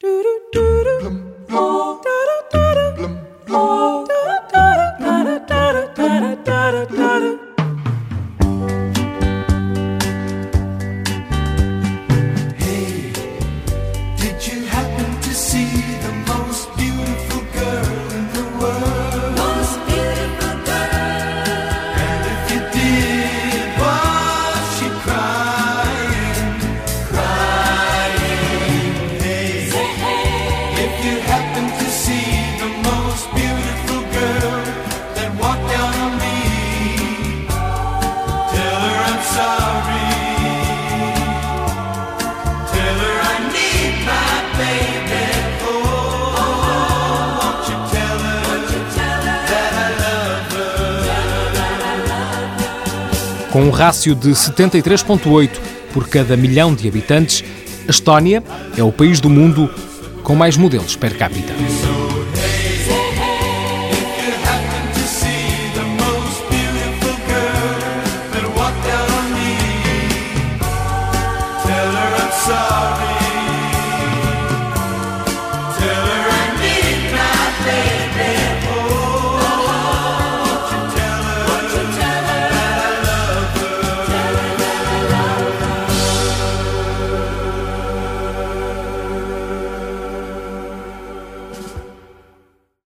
Do do do do. Com um rácio de 73,8 por cada milhão de habitantes, a Estónia é o país do mundo com mais modelos per capita.